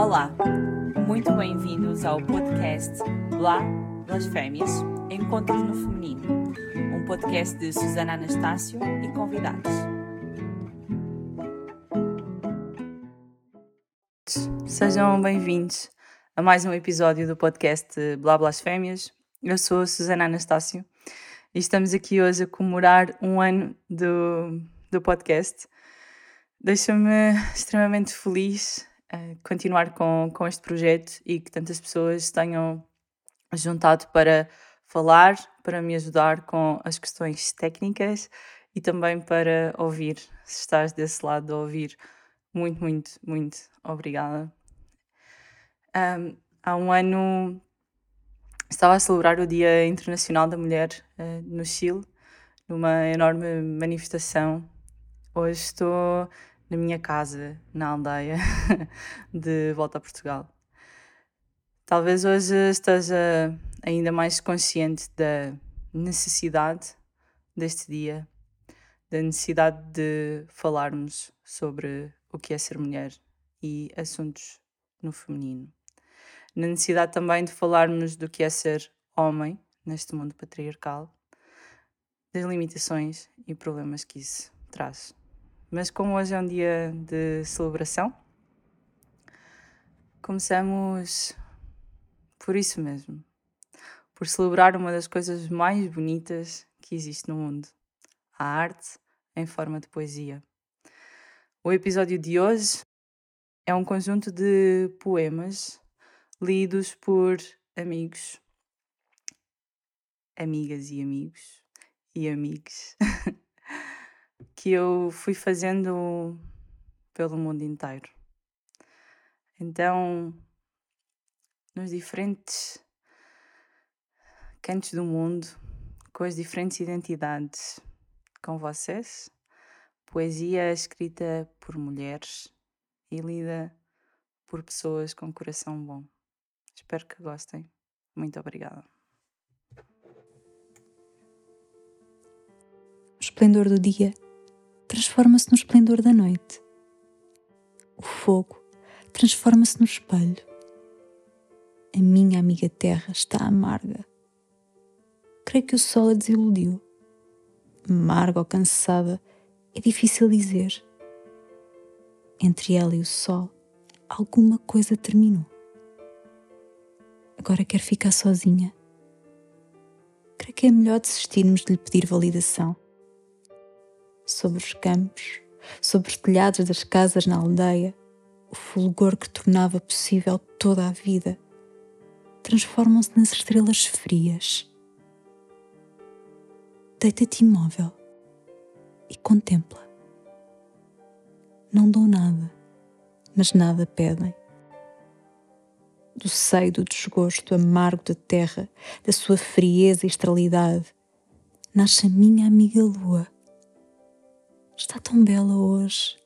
Olá, muito bem-vindos ao podcast Blá Blasfémias Encontros no Feminino, um podcast de Susana Anastácio e convidados. Sejam bem-vindos a mais um episódio do podcast Blá Blasfémias. Eu sou a Susana Anastácio e estamos aqui hoje a comemorar um ano do, do podcast. Deixa-me extremamente feliz continuar com, com este projeto e que tantas pessoas tenham juntado para falar, para me ajudar com as questões técnicas e também para ouvir. Se estás desse lado de ouvir, muito, muito, muito obrigada. Um, há um ano estava a celebrar o Dia Internacional da Mulher uh, no Chile, numa enorme manifestação. Hoje estou na minha casa, na aldeia, de volta a Portugal. Talvez hoje esteja ainda mais consciente da necessidade deste dia, da necessidade de falarmos sobre o que é ser mulher e assuntos no feminino. Na necessidade também de falarmos do que é ser homem neste mundo patriarcal, das limitações e problemas que isso traz. Mas como hoje é um dia de celebração, começamos por isso mesmo. Por celebrar uma das coisas mais bonitas que existe no mundo: a arte em forma de poesia. O episódio de hoje é um conjunto de poemas lidos por amigos, amigas e amigos e amigos que eu fui fazendo pelo mundo inteiro. Então, nos diferentes cantos do mundo, com as diferentes identidades, com vocês, poesia escrita por mulheres e lida por pessoas com coração bom. Espero que gostem. Muito obrigada. O esplendor do dia transforma-se no esplendor da noite. O fogo transforma-se no espelho. A minha amiga Terra está amarga. Creio que o sol a desiludiu. Amarga ou cansada, é difícil dizer. Entre ela e o sol, alguma coisa terminou. Agora quer ficar sozinha. Creio que é melhor desistirmos de lhe pedir validação sobre os campos, sobre os telhados das casas na aldeia, o fulgor que tornava possível toda a vida, transformam-se nas estrelas frias. Deita-te imóvel e contempla. Não dão nada, mas nada pedem. Do seio do desgosto amargo da terra, da sua frieza e estralidade, nasce a minha amiga lua está tão bela hoje,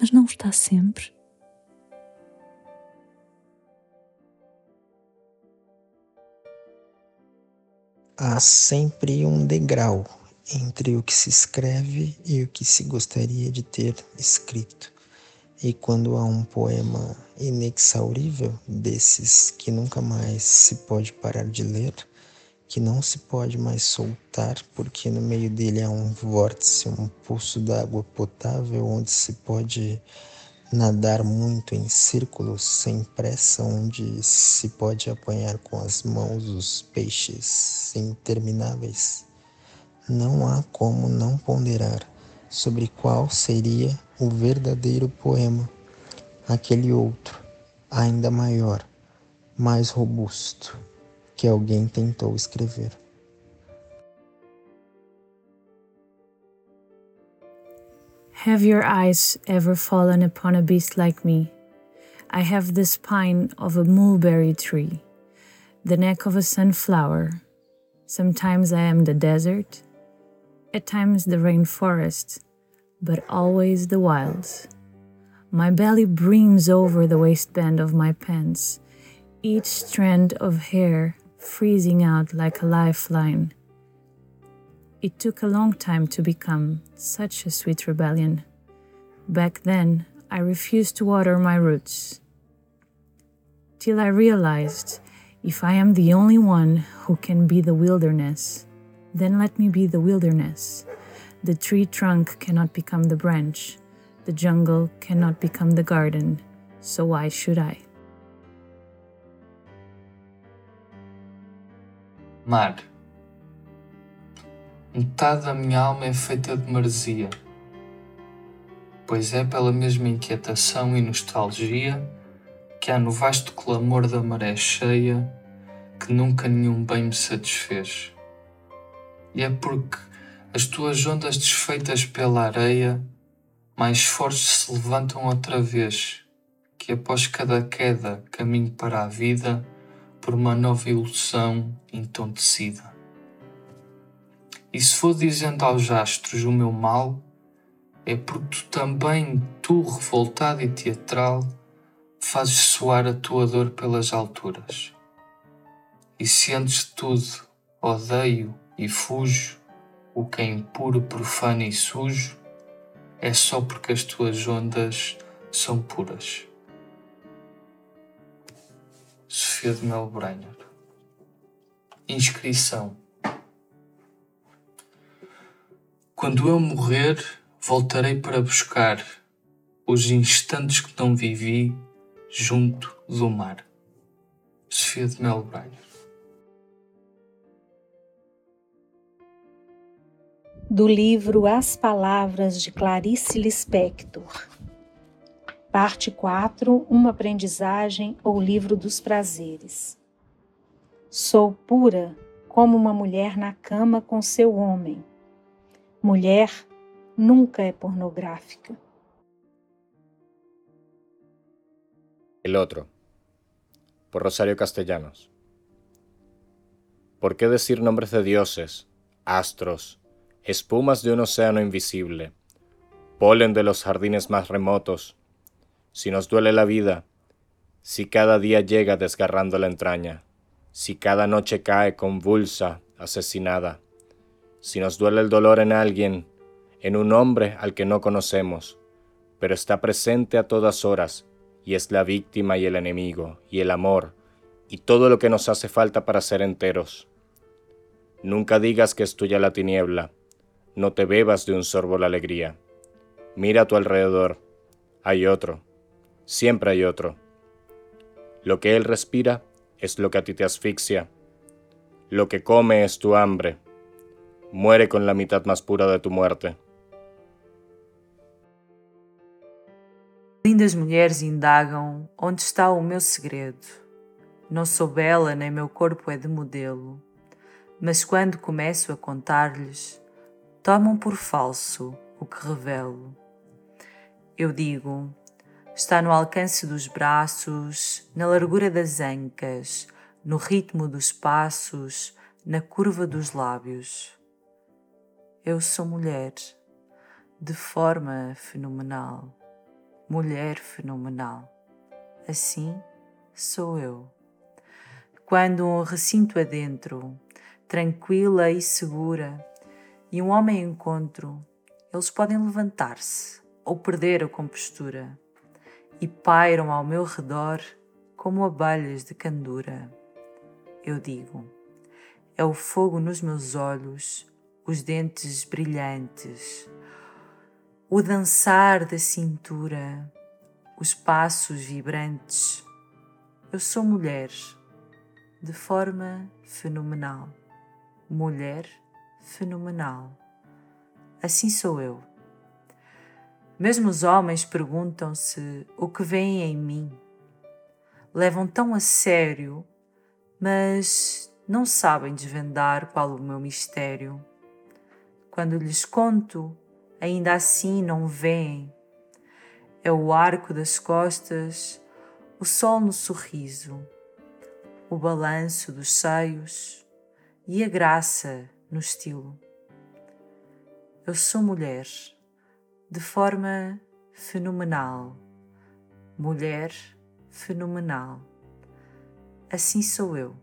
mas não está sempre. Há sempre um degrau entre o que se escreve e o que se gostaria de ter escrito. E quando há um poema inexaurível, desses que nunca mais se pode parar de ler, que não se pode mais soltar, porque no meio dele há um vórtice, um poço d'água potável onde se pode nadar muito em círculos sem pressa, onde se pode apanhar com as mãos os peixes intermináveis. Não há como não ponderar sobre qual seria o verdadeiro poema, aquele outro, ainda maior, mais robusto que alguém tentou escrever. Have your eyes ever fallen upon a beast like me? I have the spine of a mulberry tree, the neck of a sunflower. Sometimes I am the desert, at times the rainforest, but always the wilds. My belly brims over the waistband of my pants, each strand of hair freezing out like a lifeline. It took a long time to become such a sweet rebellion. Back then, I refused to water my roots. Till I realized if I am the only one who can be the wilderness, then let me be the wilderness. The tree trunk cannot become the branch, the jungle cannot become the garden, so why should I? Mar. Metade da minha alma é feita de maresia, pois é pela mesma inquietação e nostalgia que há no vasto clamor da maré cheia que nunca nenhum bem me satisfez. E é porque as tuas ondas desfeitas pela areia mais fortes se levantam outra vez, que após cada queda caminho para a vida por uma nova ilusão entontecida. E se for dizendo aos astros o meu mal, é porque tu também, tu revoltado e teatral, fazes soar a tua dor pelas alturas. E se antes de tudo odeio e fujo o que é impuro, profano e sujo, é só porque as tuas ondas são puras. Sofia de Melbrenner. Inscrição. Quando eu morrer, voltarei para buscar os instantes que não vivi junto do mar. Sofia de Melbrenner. Do livro As Palavras de Clarice Lispector. Parte 4 Uma aprendizagem ou livro dos prazeres. Sou pura como uma mulher na cama com seu homem. Mulher nunca é pornográfica. El otro, por Rosario Castellanos. ¿Por qué decir nombres de dioses, astros, espumas de un océano invisible, polen de los jardines más remotos, si nos duele la vida, si cada día llega desgarrando la entraña, si cada noche cae convulsa, asesinada, si nos duele el dolor en alguien, en un hombre al que no conocemos, pero está presente a todas horas y es la víctima y el enemigo y el amor y todo lo que nos hace falta para ser enteros. Nunca digas que es tuya la tiniebla, no te bebas de un sorbo la alegría. Mira a tu alrededor, hay otro, siempre hay otro. Lo que él respira es lo que a ti te asfixia. Lo que come es tu hambre. Muere con la mitad más pura de tu muerte. Lindas mulheres indagam onde está o meu segredo. Não sou bela nem meu corpo é de modelo, mas quando começo a contar-lhes, tomam por falso o que revelo. Eu digo, está no alcance dos braços, na largura das ancas, no ritmo dos passos, na curva dos lábios. Eu sou mulher, de forma fenomenal, mulher fenomenal. Assim sou eu. Quando um recinto adentro, tranquila e segura, e um homem encontro, eles podem levantar-se ou perder a compostura e pairam ao meu redor como abelhas de candura. Eu digo, é o fogo nos meus olhos, os dentes brilhantes, o dançar da cintura, os passos vibrantes. Eu sou mulher, de forma fenomenal. Mulher fenomenal. Assim sou eu. Mesmo os homens perguntam-se o que veem em mim. Levam tão a sério, mas não sabem desvendar qual o meu mistério. Quando lhes conto, ainda assim não veem. É o arco das costas, o sol no sorriso, o balanço dos seios e a graça no estilo. Eu sou mulher de forma fenomenal. Mulher fenomenal. Assim sou eu.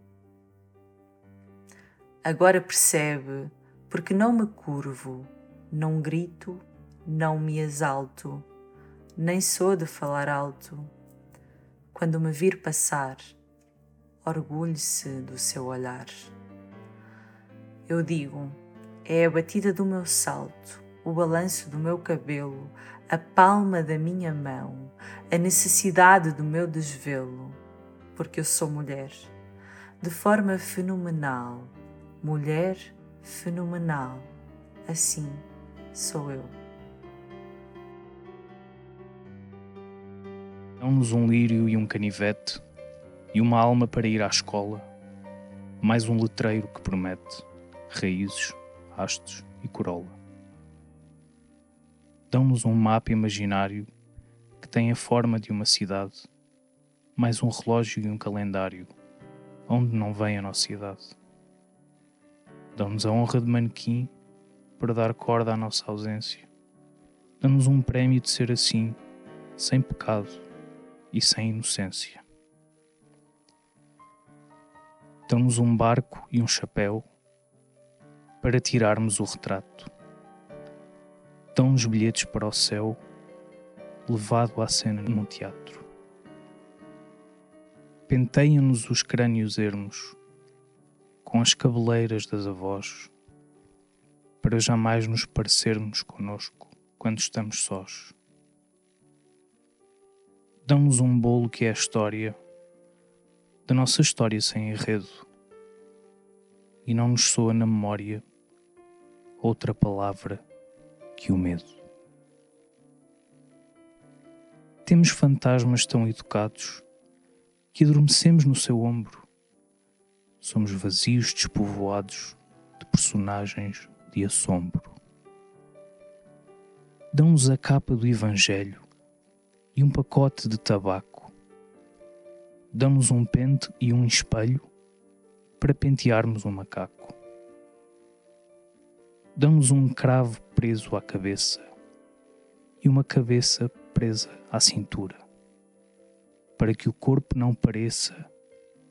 Agora percebe porque não me curvo, não grito, não me exalto, nem sou de falar alto. Quando me vir passar, orgulhe-se do seu olhar. Eu digo, é a batida do meu salto, o balanço do meu cabelo, a palma da minha mão, a necessidade do meu desvelo, porque eu sou mulher, de forma fenomenal, mulher fenomenal, assim sou eu. Dão-nos um lírio e um canivete, e uma alma para ir à escola, mais um letreiro que promete raízes, hastos e corola. Dão-nos um mapa imaginário que tem a forma de uma cidade, mais um relógio e um calendário, onde não vem a nossa idade. Dão-nos a honra de manequim para dar corda à nossa ausência. Dão-nos um prémio de ser assim, sem pecado e sem inocência. Dão-nos um barco e um chapéu para tirarmos o retrato. Dão-nos bilhetes para o céu, levado à cena num teatro. Penteiam-nos os crânios ermos, com as cabeleiras das avós, para jamais nos parecermos conosco quando estamos sós. Dão-nos um bolo que é a história da nossa história sem enredo, e não nos soa na memória outra palavra que o medo. Temos fantasmas tão educados que adormecemos no seu ombro. Somos vazios despovoados de personagens de assombro. Dão-nos a capa do Evangelho e um pacote de tabaco. Dão-nos um pente e um espelho para pentearmos um macaco. Dão-nos um cravo preso à cabeça e uma cabeça presa à cintura, para que o corpo não pareça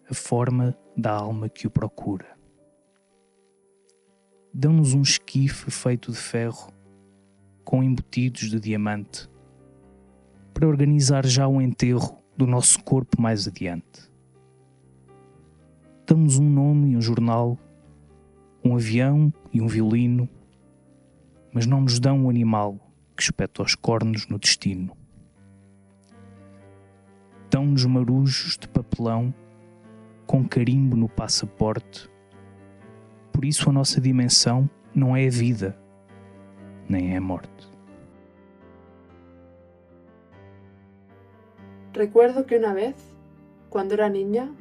a forma da alma que o procura. Dão-nos um esquife feito de ferro com embutidos de diamante para organizar já o enterro do nosso corpo mais adiante. Dão-nos um nome e um jornal, um avião e um violino, mas não nos dão um animal que espeta os cornos no destino. Dão-nos marujos de papelão com carimbo no passaporte. Por isso a nossa dimensão não é a vida, nem é a morte. Recuerdo que una vez, cuando era niña,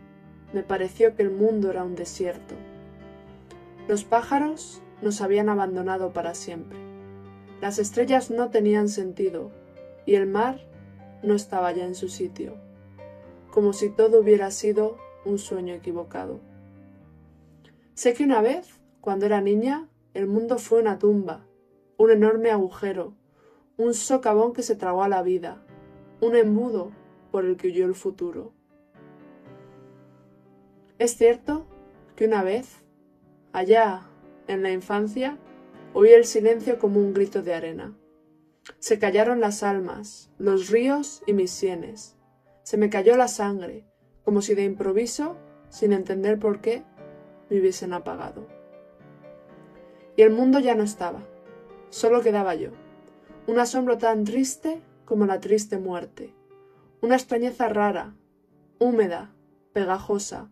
me pareció que el mundo era un desierto. Los pájaros nos habían abandonado para siempre. Las estrellas no tenían sentido y el mar no estaba ya en su sitio, como si todo hubiera sido un sueño equivocado. Sé que una vez, cuando era niña, el mundo fue una tumba, un enorme agujero, un socavón que se tragó a la vida, un embudo por el que huyó el futuro. Es cierto que una vez, allá en la infancia, oí el silencio como un grito de arena. Se callaron las almas, los ríos y mis sienes. Se me cayó la sangre, como si de improviso, sin entender por qué, me hubiesen apagado. Y el mundo ya no estaba, solo quedaba yo, un asombro tan triste como la triste muerte, una extrañeza rara, húmeda, pegajosa,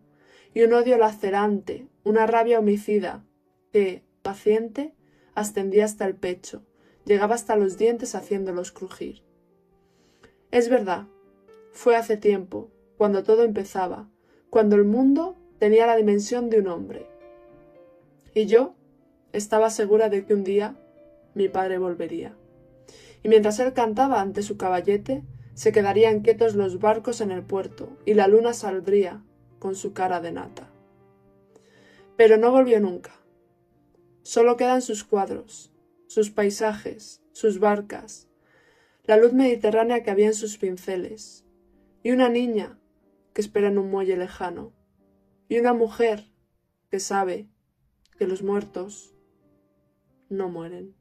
y un odio lacerante, una rabia homicida, que, paciente, ascendía hasta el pecho, llegaba hasta los dientes haciéndolos crujir. Es verdad, fue hace tiempo, cuando todo empezaba, cuando el mundo tenía la dimensión de un hombre. Y yo estaba segura de que un día mi padre volvería. Y mientras él cantaba ante su caballete, se quedarían quietos los barcos en el puerto y la luna saldría con su cara de nata. Pero no volvió nunca. Solo quedan sus cuadros, sus paisajes, sus barcas, la luz mediterránea que había en sus pinceles, y una niña que espera en un muelle lejano, y una mujer que sabe que los muertos no mueren.